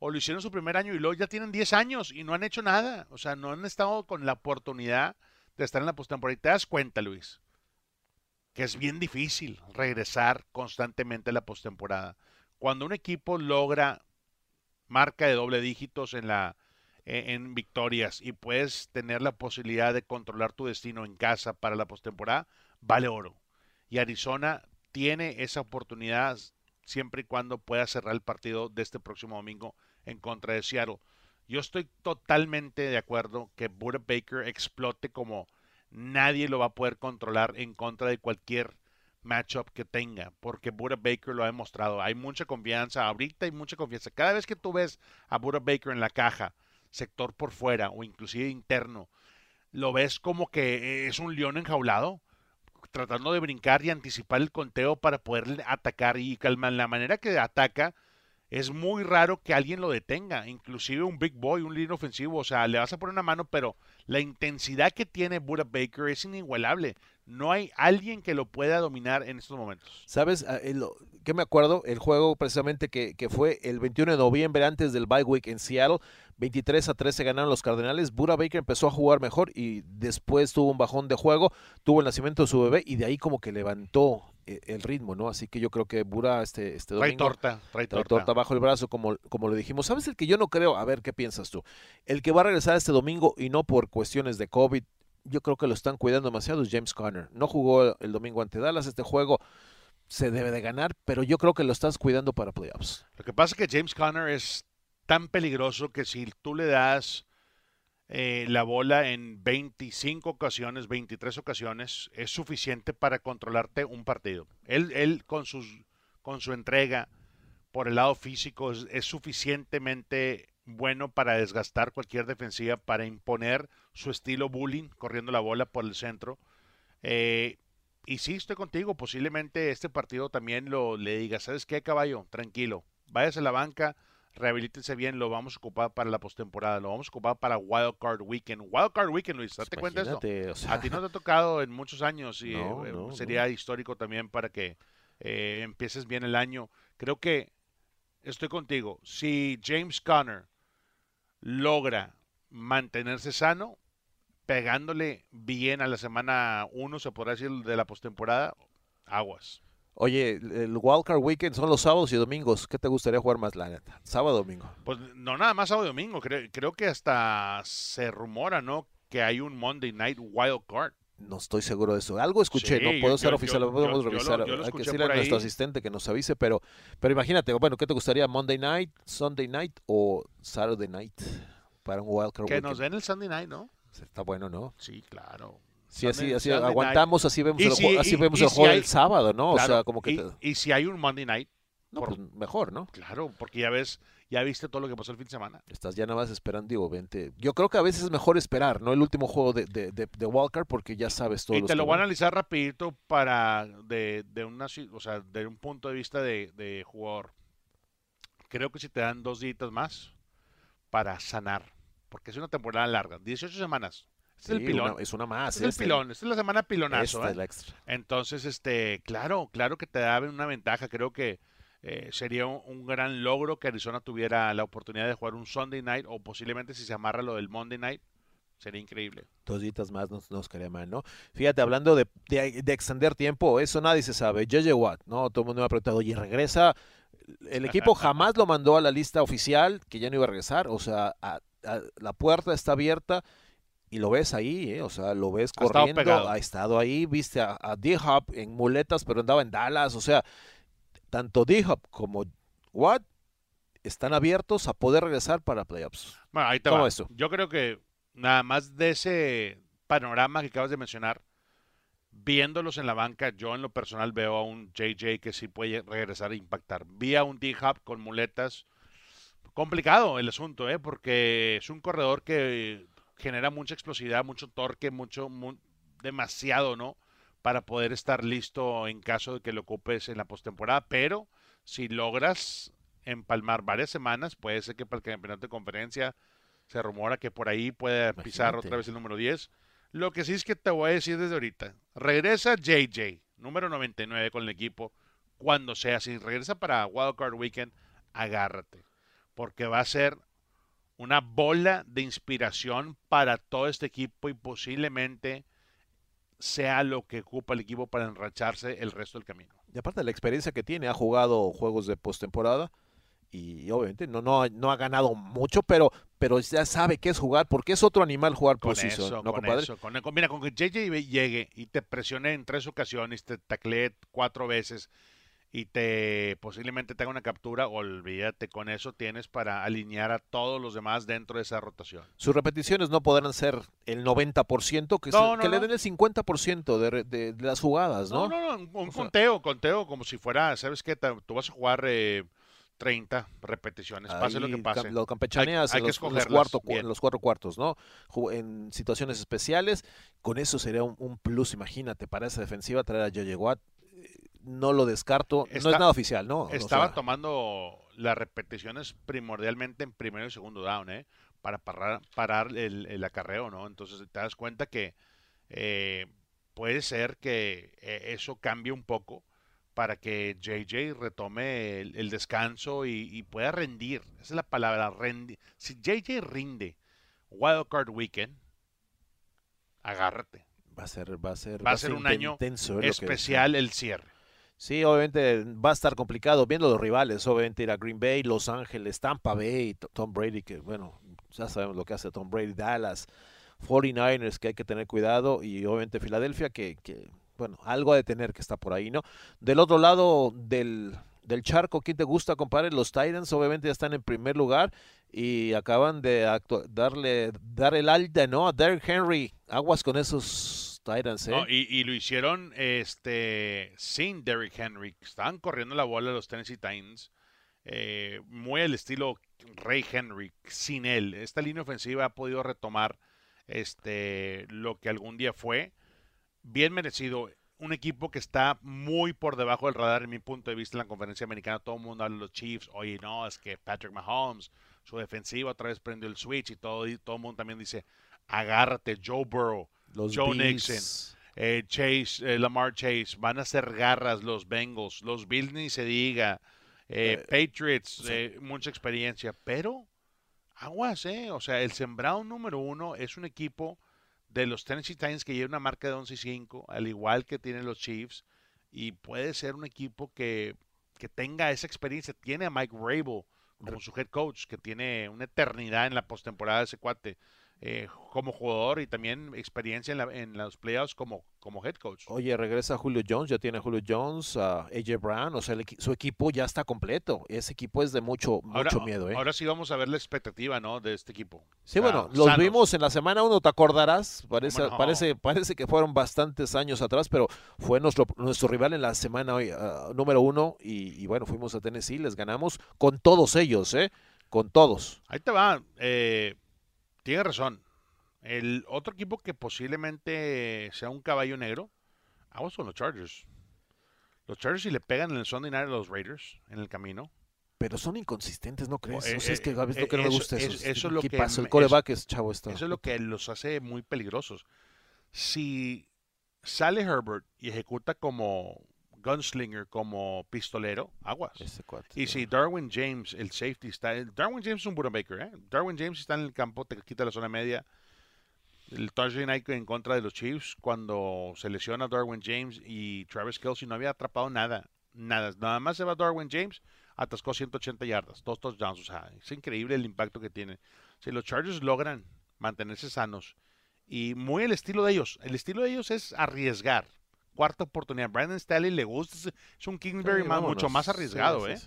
o lo hicieron su primer año y luego ya tienen 10 años y no han hecho nada. O sea, no han estado con la oportunidad de estar en la postemporada. Y te das cuenta, Luis, que es bien difícil regresar constantemente a la postemporada. Cuando un equipo logra marca de doble dígitos en la en victorias y puedes tener la posibilidad de controlar tu destino en casa para la postemporada, vale oro. Y Arizona tiene esa oportunidad siempre y cuando pueda cerrar el partido de este próximo domingo en contra de Seattle. Yo estoy totalmente de acuerdo que Buda Baker explote como nadie lo va a poder controlar en contra de cualquier matchup que tenga, porque Buda Baker lo ha demostrado. Hay mucha confianza, ahorita hay mucha confianza. Cada vez que tú ves a Buda Baker en la caja, sector por fuera o inclusive interno, lo ves como que es un león enjaulado, tratando de brincar y anticipar el conteo para poder atacar y calmar la manera que ataca. Es muy raro que alguien lo detenga, inclusive un big boy, un líder ofensivo, o sea, le vas a poner una mano, pero la intensidad que tiene Buda Baker es inigualable. No hay alguien que lo pueda dominar en estos momentos. ¿Sabes? Ah, ¿Qué me acuerdo? El juego precisamente que, que, fue el 21 de noviembre antes del bye week en Seattle. 23 a 13 ganaron los Cardenales. Buda Baker empezó a jugar mejor y después tuvo un bajón de juego, tuvo el nacimiento de su bebé y de ahí como que levantó eh, el ritmo, ¿no? Así que yo creo que Bura este, este domingo... Trae torta, trae torta. bajo el brazo, como, como lo dijimos. ¿Sabes el que yo no creo? A ver, ¿qué piensas tú? El que va a regresar este domingo y no por cuestiones de COVID, yo creo que lo están cuidando demasiado es James Conner. No jugó el domingo ante Dallas, este juego se debe de ganar, pero yo creo que lo estás cuidando para playoffs. Lo que pasa es que James Conner es tan peligroso que si tú le das eh, la bola en 25 ocasiones, 23 ocasiones, es suficiente para controlarte un partido. Él, él con, sus, con su entrega por el lado físico es, suficientemente bueno para desgastar cualquier defensiva, para imponer su estilo bullying, corriendo la bola por el centro. Eh, y sí, estoy contigo, posiblemente este partido también lo le diga, ¿sabes qué, caballo? Tranquilo, váyase a la banca, rehabilítense bien, lo vamos a ocupar para la postemporada, lo vamos a ocupar para Wild Card Weekend. Wild Card Weekend, Luis, date cuenta de eso. A ti no te ha tocado en muchos años y eh, sería histórico también para que eh, empieces bien el año. Creo que estoy contigo. Si James Conner logra mantenerse sano, pegándole bien a la semana 1, se podrá decir, de la postemporada, aguas. Oye, el Wildcard Weekend son los sábados y domingos. ¿Qué te gustaría jugar más, la neta? ¿Sábado o domingo? Pues no nada más sábado y domingo. Creo, creo que hasta se rumora, ¿no? Que hay un Monday Night Wildcard. No estoy seguro de eso. Algo escuché, Sí, no puedo yo- ser yo- oficial, yo- lo podemos lo- revisar. lo Hay que decirle a nuestro asistente que nos avise, pero, pero imagínate, bueno, ¿qué te gustaría? ¿Monday night, Sunday night o Saturday night para un wildcard Que weekend? nos den el Sunday night, ¿no? Está bueno, ¿no? Sí, claro. Sí, así, así aguantamos, así vemos el, si- jue- así y- vemos y el si juego hay- el sábado, ¿no? Claro, O sea, como que... y, te- y si hay un Monday night, no, por- pues mejor, ¿no? claro, porque ya ves, ya viste todo lo que pasó el fin de semana. Estás ya nada más esperando, digo, vente. Yo creo que a veces es mejor esperar, ¿no? El último juego de, de, de, de wildcard porque ya sabes todo. Y te lo voy a analizar rapidito para de, de una o sea, de un punto de vista de, de jugador. Creo que si te dan dos días más para sanar, porque es una temporada larga, 18 semanas. Es el pilón. es una más. Es el pilón, esta es la semana pilonazo. esta ¿eh? es la extra. Entonces, este, claro, claro que te da una ventaja. Creo que eh, sería un, un gran logro que Arizona tuviera la oportunidad de jugar un Sunday night o posiblemente si se amarra lo del Monday night, sería increíble. Dos más nos, nos quedaría mal, ¿no? Fíjate, hablando de, de, de extender tiempo, eso nadie se sabe. JJ Watt, ¿no? Todo el mundo me ha preguntado, oye, regresa. El equipo jamás lo mandó a la lista oficial que ya no iba a regresar. O sea, a- a- la puerta está abierta y lo ves ahí, ¿eh? O sea, lo ves Ha estado corriendo. pegado. Ha estado ahí, viste a, a D-Hop en muletas, pero andaba en Dallas. O sea, tanto D-Hop como Watt están abiertos a poder regresar para playoffs. Bueno, ahí te ¿Cómo va. tú? Yo creo que nada más de ese panorama que acabas de mencionar, viéndolos en la banca, yo en lo personal veo a un JJ que sí puede regresar a impactar. Vi a un D-Hop con muletas. Complicado el asunto, ¿eh? Porque es un corredor que genera mucha explosividad, mucho torque, mucho, mu- demasiado, ¿no? Para poder estar listo en caso de que lo ocupes en la postemporada. Pero si logras empalmar varias semanas, puede ser que para el campeonato de conferencia se rumora que por ahí puede pisar otra vez el número 10. Lo que sí es que te voy a decir desde ahorita. Regresa JJ, número 99 con el equipo, cuando sea. Si regresa para Wildcard Weekend, agárrate. Porque va a ser una bola de inspiración para todo este equipo y posiblemente sea lo que ocupa el equipo para enracharse el resto del camino. Y aparte de la experiencia que tiene, ha jugado juegos de postemporada y obviamente no, no, ha- no ha ganado mucho, pero, pero ya sabe qué es jugar, porque es otro animal jugar Con position, eso, ¿no, con compadre? eso. Con- mira, con que JJ llegue y te presione en tres ocasiones, te taclee cuatro veces y te posiblemente te haga una captura, olvídate, con eso tienes para alinear a todos los demás dentro de esa rotación. Sus repeticiones no podrán ser el 90%, que, se- No, no, que le den el 50% de, de- de las jugadas, ¿no? No, no, no, un, sea- conteo, conteo, como si fuera, ¿sabes qué? Tú vas a jugar eh, 30 repeticiones, pase lo que pase. Lo campechaneas Hay- hay en, que los, en los cuarto- en los cuatro cuartos, ¿no? En situaciones especiales, con eso sería un, un plus, imagínate, para esa defensiva traer a J.J. Watt. Eh, No lo descarto, no es nada oficial, ¿no? O Estaba sea, tomando las repeticiones primordialmente en primero y segundo down, ¿eh? Para parar, parar el, el acarreo, ¿no? Entonces te das cuenta que eh, puede ser que eh, eso cambie un poco para que JJ retome el, el descanso y, y pueda rendir. Esa es la palabra, rendir. Si JJ rinde Wildcard Weekend, agárrate. Va a ser, va a ser, Va a ser un año intenso, que- Especial el cierre. Sí, obviamente va a estar complicado viendo los rivales, obviamente ir a Green Bay, Los Ángeles, Tampa Bay, Tom Brady, que bueno, ya sabemos lo que hace Tom Brady, Dallas, 49ers, que hay que tener cuidado, y obviamente Filadelfia, que, que, bueno, algo ha de tener que está por ahí, ¿no? Del otro lado del, del charco, ¿quién te gusta, compadre? Los Titans obviamente ya están en primer lugar y acaban de darle, dar el alta, ¿no? A Derrick Henry, aguas con esos Titans, ¿eh? No, y, y lo hicieron este sin Derrick Henry. Estaban corriendo la bola los Tennessee Titans. eh, muy al estilo Ray Henry. Sin él. Esta línea ofensiva ha podido retomar este lo que algún día fue. Bien merecido. Un equipo que está muy por debajo del radar, en mi punto de vista, en la conferencia americana. Todo el mundo habla de los Chiefs. Oye, no, es que Patrick Mahomes, su defensiva otra vez prendió el switch y todo, y todo el mundo también dice, agárrate, Joe Burrow. Los Joe. Nixon. eh, Chase, eh, Lamar Chase, van a ser garras los Bengals, los Bills ni se diga, eh, Eh, Patriots, sí. eh, mucha experiencia, pero aguas, eh, o sea, el sembrado número uno es un equipo de los Tennessee Titans que lleva una marca de 11 y 5, al igual que tienen los Chiefs, y puede ser un equipo que, que tenga esa experiencia, tiene a Mike Rabel como su head coach, que tiene una eternidad en la postemporada de ese cuate. Eh, como jugador y también experiencia en, la, en los playoffs como, como head coach. Oye, regresa Julio Jones, ya tiene Julio Jones, a AJ Brown, o sea, su equipo ya está completo. Ese equipo es de mucho, mucho miedo. ¿eh? Ahora sí vamos a ver la expectativa, ¿no? De este equipo. Sí, bueno, los vimos en la semana uno, te acordarás, parece, parece, parece que fueron bastantes años atrás, pero fue nuestro, nuestro rival en la semana uh, número uno y, y bueno, fuimos a Tennessee, les ganamos con todos ellos, ¿eh? Con todos. Ahí te va. Eh, tiene razón. El otro equipo que posiblemente sea un caballo negro, aguas son los Chargers. Los Chargers si le pegan en el Sunday night a los Raiders en el camino. Pero son inconsistentes, ¿no crees? Eh, es que a veces lo que no me gusta eso. eso es lo que pasa? El coreback es chavo está. Eso es lo que los hace muy peligrosos. Si sale Herbert y ejecuta como gunslinger, como pistolero, aguas. y si Darwin James, el safety, está. Darwin James es un Baker, ¿eh? Darwin James está en el campo, te quita la zona media el night en contra de los Chiefs cuando se lesiona Darwin James y Travis Kelsey no había atrapado nada, nada, nada más se va Darwin James, atascó 180 yardas, dos touchdowns, o sea, es increíble el impacto que tiene. Si los Chargers logran mantenerse sanos y muy el estilo de ellos, el estilo de ellos es arriesgar. Cuarta oportunidad, Brandon Staley le gusta, es un Kingsbury mucho más arriesgado, ¿eh?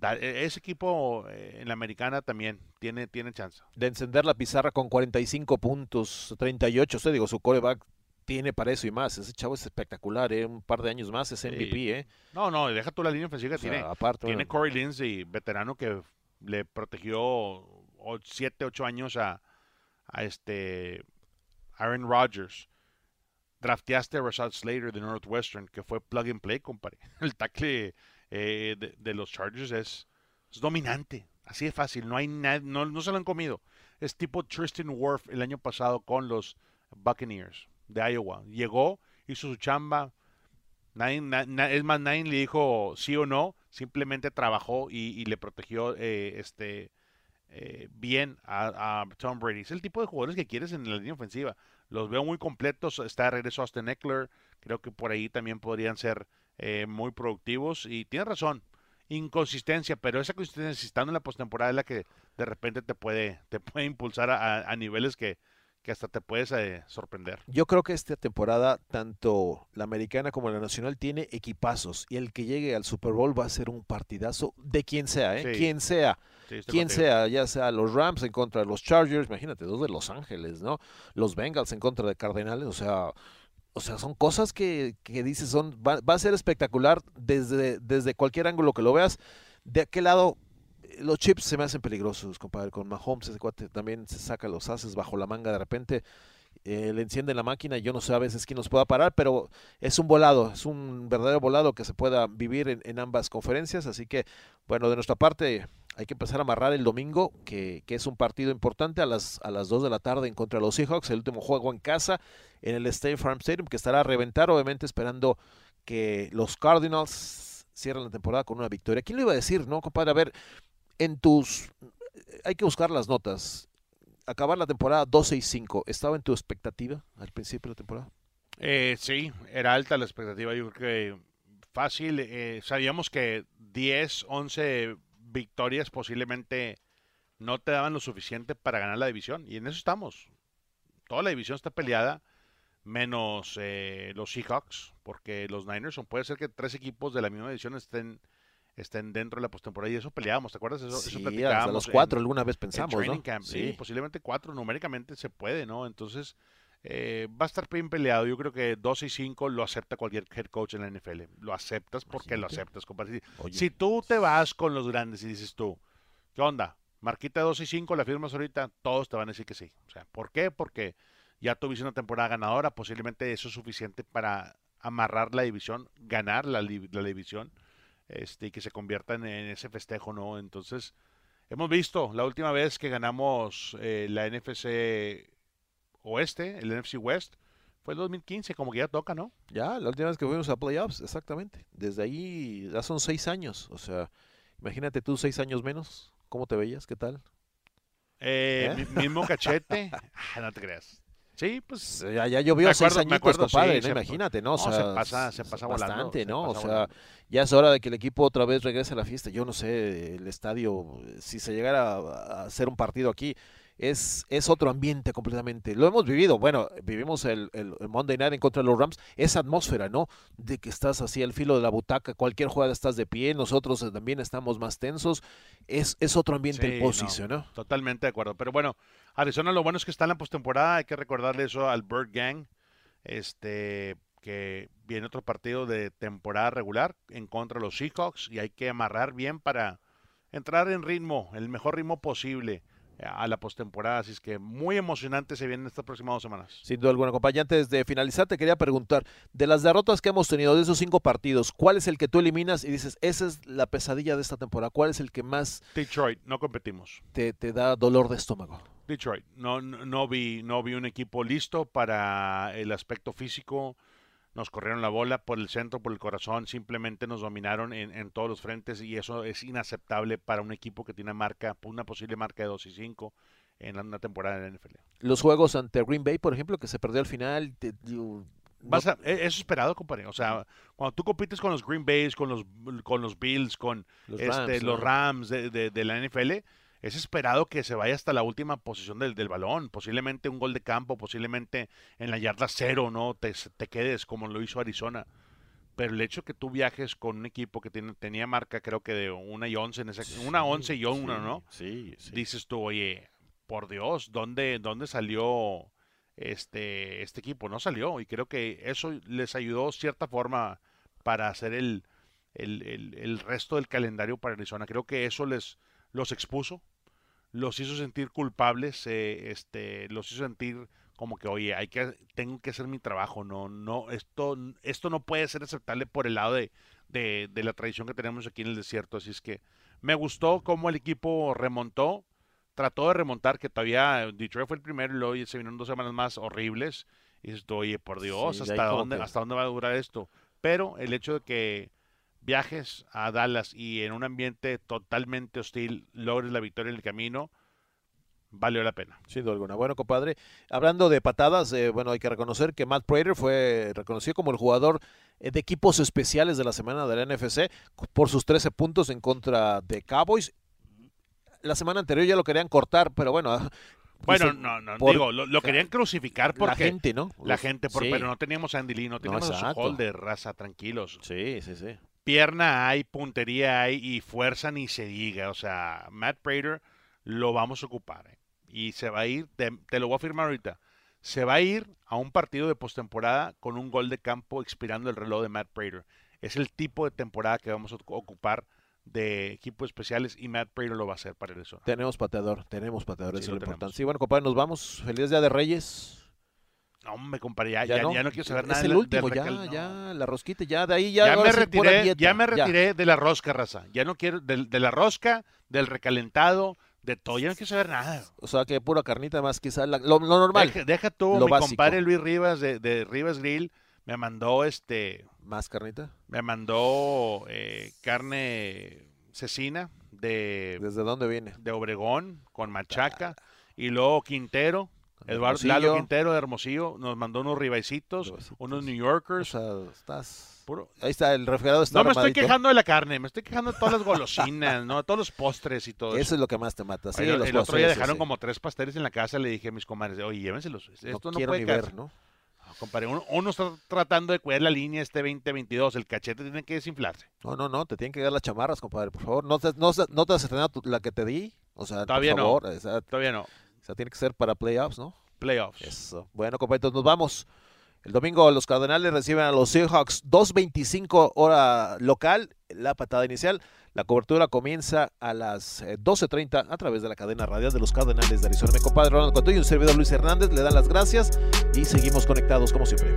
E, ese equipo eh, en la americana también tiene, tiene chance. De encender la pizarra con 45 puntos, 38, usted digo, su coreback tiene para eso y más. Ese chavo es espectacular, ¿eh? un par de años más es MVP. ¿eh? No, no, deja tú la línea ofensiva que tiene. Aparte, tiene Corey Lindsey, veterano que le protegió 7, 8 años a, a este Aaron Rodgers. Drafteaste a Rashad Slater de Northwestern, que fue plug and play, compadre. El tackle eh, de, los Chargers es, dominante. Así de fácil. No, hay no, no se lo han comido. Es tipo Tristan Worf el año pasado con los Buccaneers de Iowa. Llegó, hizo su chamba. Nadie, es más, nadie le dijo sí o no. Simplemente trabajó y, le protegió eh, este, eh, bien a, Tom Brady. Es el tipo de jugadores que quieres en la línea ofensiva. Los veo muy completos. Está de regreso Austin Eckler. Creo que por ahí también podrían ser eh, muy productivos y tiene razón, inconsistencia, pero esa consistencia estando en la postemporada es la que de repente te puede, te puede impulsar a, niveles que, que, hasta te puedes eh, sorprender. Yo creo que esta temporada, tanto la americana como la nacional, tiene equipazos y el que llegue al Super Bowl va a ser un partidazo de quien sea, ¿eh? Quien sea. Quien sea, ya sea los Rams en contra de los Chargers, imagínate, dos de Los Ángeles, ¿no? Los Bengals en contra de Cardenales, o sea, o sea, son cosas que, que dices, son, va, a ser espectacular desde, desde cualquier ángulo que lo veas. De aquel lado, los chips se me hacen peligrosos, compadre. Con Mahomes, ese cuate también se saca los haces bajo la manga de repente. Eh, le enciende la máquina y yo no sé a veces quién nos pueda parar, pero es un volado, es un verdadero volado que se pueda vivir en, ambas conferencias. Así que, bueno, de nuestra parte, hay que empezar a amarrar el domingo, que, es un partido importante a las, a las 2 de la tarde en contra de los Seahawks, el último juego en casa en el State Farm Stadium, que estará a reventar, obviamente esperando que los Cardinals cierren la temporada con una victoria. ¿Quién lo iba a decir, no, compadre? A ver, en tus... Hay que buscar las notas. Acabar la temporada 12 y 5, ¿estaba en tu expectativa al principio de la temporada? Eh, sí, era alta la expectativa. Yo creo que fácil. Eh, sabíamos que 10, 11 victorias posiblemente no te daban lo suficiente para ganar la división. Y en eso estamos. Toda la división está peleada, menos eh, los Seahawks, porque los Niners son, puede ser que tres equipos de la misma división estén estén dentro de la postemporada y eso peleábamos, ¿te acuerdas? Eso, sí, los cuatro alguna vez pensamos, ¿no? sí. posiblemente cuatro, numéricamente se puede, ¿no? Entonces, eh, va a estar bien peleado. Yo creo que 2 y 5 lo acepta cualquier head coach en la NFL. Lo aceptas porque lo aceptas, compadre. Si tú te vas con los grandes y dices tú, ¿qué onda? Marquita 2 y 5, la firmas ahorita, todos te van a decir que sí. O sea, ¿por qué? Porque ya tuviste una temporada ganadora, posiblemente eso es suficiente para amarrar la división, ganar la, división, este, y que se convierta en, ese festejo, ¿no? Entonces, hemos visto la última vez que ganamos eh, la NFC oeste, el NFC West, fue el 2015, como que ya toca, ¿no? Ya, la última vez que fuimos a playoffs, exactamente. Desde ahí ya son seis años. O sea, imagínate tú seis años menos. ¿Cómo te veías? ¿Qué tal? Eh, ¿Eh? Mismo cachete. Ah, no te creas. Sí, pues. Ya, ya llovió seis añitos, compadre, ¿no? Imagínate, ¿no? O sea, se pasa, se pasa bastante, ¿no? O sea, ya es hora de que el equipo otra vez regrese a la fiesta. Yo no sé, el estadio, si se llegara a hacer un partido aquí, es, es otro ambiente completamente. Lo hemos vivido, bueno, vivimos el, el, Monday Night en contra de los Rams, esa atmósfera, ¿no? De que estás así al filo de la butaca, cualquier jugada estás de pie, nosotros también estamos más tensos, es, es otro ambiente el posición, no, Totalmente de acuerdo, pero bueno, Arizona lo bueno es que está en la postemporada, hay que recordarle eso al Bird Gang, este que viene otro partido de temporada regular en contra de los Seahawks y hay que amarrar bien para entrar en ritmo, el mejor ritmo posible a la postemporada. Así es que muy emocionante se vienen estas próximas dos semanas. Sin duda alguna, compañía. Antes de finalizar, te quería preguntar: de las derrotas que hemos tenido de esos cinco partidos, ¿cuál es el que tú eliminas y dices, esa es la pesadilla de esta temporada? ¿Cuál es el que más. Detroit, no competimos. Te, te da dolor de estómago. Detroit, no, no, vi, no vi un equipo listo para el aspecto físico nos corrieron la bola por el centro, por el corazón, simplemente nos dominaron en, todos los frentes y eso es inaceptable para un equipo que tiene marca, una posible marca de 2 y 5 en una temporada de la NFL. Los juegos ante Green Bay, por ejemplo, que se perdió al final, e, es esperado, compadre. O sea, cuando tú compites con los Green Bays, con los, con los Bills, con los Rams, este, los Rams de, de, la NFL, es esperado que se vaya hasta la última posición del, del, balón, posiblemente un gol de campo, posiblemente en la yarda cero, ¿no? Te, te, quedes como lo hizo Arizona. Pero el hecho que tú viajes con un equipo que tiene, tenía marca, creo que de una y once, en esa, una once y una, ¿no? Sí, sí. Dices tú, oye, por Dios, ¿dónde, dónde salió este, este equipo? No salió. Y creo que eso les ayudó cierta forma para hacer el, el, el, el resto del calendario para Arizona. Creo que eso les los expuso, los hizo sentir culpables, eh, este, los hizo sentir como que, oye, hay que, tengo que hacer mi trabajo, no, no, esto, esto no puede ser aceptable por el lado de, de, la tradición que tenemos aquí en el desierto. Así es que me gustó cómo el equipo remontó, trató de remontar, que todavía Detroit fue el primero y luego se vinieron dos semanas más horribles. Y dices, oye, por Dios, ¿hasta dónde, ¿hasta dónde va a durar esto? Pero el hecho de que viajes a Dallas y en un ambiente totalmente hostil logres la victoria en el camino, valió la pena. Sin duda alguna. Bueno, compadre, hablando de patadas, eh, bueno, hay que reconocer que Matt Prater fue reconocido como el jugador eh, de equipos especiales de la semana de la NFC por sus 13 puntos en contra de Cowboys. La semana anterior ya lo querían cortar, pero bueno, ah, bueno, no, no, digo, lo, querían crucificar porque... La gente, ¿no? La gente, pero no teníamos a Andy Lee, no teníamos a su holder, raza, tranquilos. Sí, sí, sí pierna hay, puntería hay y fuerza ni se diga. O sea, Matt Prater lo vamos a ocupar. ¿eh? Y se va a ir, te, lo voy a afirmar ahorita, se va a ir a un partido de postemporada con un gol de campo expirando el reloj de Matt Prater. Es el tipo de temporada que vamos a ocupar de equipos especiales y Matt Prater lo va a hacer para eso. Tenemos pateador, tenemos pateador, eso es lo importante. Sí, bueno, compadre, nos vamos. Feliz Día de Reyes. No, me compadre, ya, no? quiero saber nada. Es el último, ya, ya, la rosquita, ya de ahí ya. Ya me retiré, ya me retiré de la rosca, raza. Ya no quiero, de, la rosca, del recalentado, de todo, ya no quiero saber nada. O sea, que pura carnita más, quizás lo, normal. Deja, tú, mi compadre Luis Rivas de, de, Rivas Grill me mandó este. ¿Más carnita? Me mandó eh, carne cecina de. ¿Desde dónde viene? De Obregón, con machaca. Y luego Quintero, Eduardo Lalo Quintero de Hermosillo nos mandó unos ribaicitos, unos New Yorkers. estás... Ahí está, el refrigerador está No me estoy quejando de la carne, me estoy quejando de todas las golosinas, ¿no? Todos los postres y todo eso. Eso es lo que más te mata. Sí, el, otro día dejaron como tres pasteles en la casa, le dije a mis comadres, oye, llévenselos. Esto no, puede ver, ¿no? compadre, uno, está tratando de cuidar la línea este 2022, el cachete tiene que desinflarse. No, no, no, te tienen que dar las chamarras, compadre, por favor. No te, no, no te has estrenado la que te di, o sea, Todavía por favor. No. Todavía no sea, tiene que ser para playoffs, ¿no? Playoffs. Eso. Bueno, compañeros, nos vamos. El domingo los Cardenales reciben a los Seahawks 2.25 hora local, la patada inicial. La cobertura comienza a las 12.30 eh, a través de la cadena radial de los Cardenales de Arizona. Mi compadre Ronald Coto y un servidor Luis Hernández le dan las gracias y seguimos conectados como siempre.